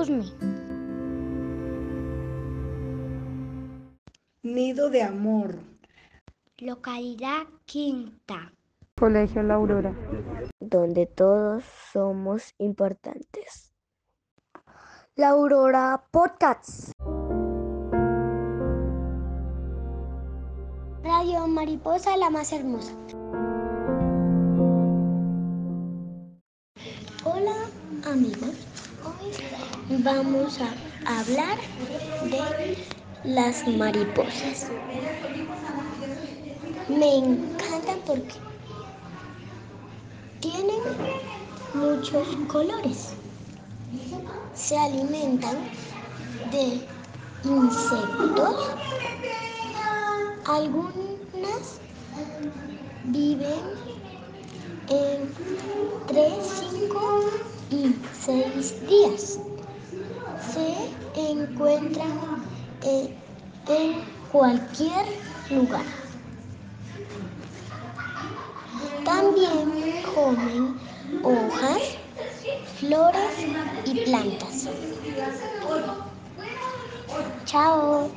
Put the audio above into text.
Usme. Nido de Amor. Localidad Quinta. Colegio La Aurora. Donde todos somos importantes. La Aurora Podcasts. Radio Mariposa la más hermosa. Hola amigos, hoy vamos a hablar de las mariposas. Me encantan porque tienen muchos colores. Se alimentan de insectos. Algunas viven entre 5 y 6 días. Se encuentran en, en cualquier lugar. También comen hojas, flores y plantas. Chao.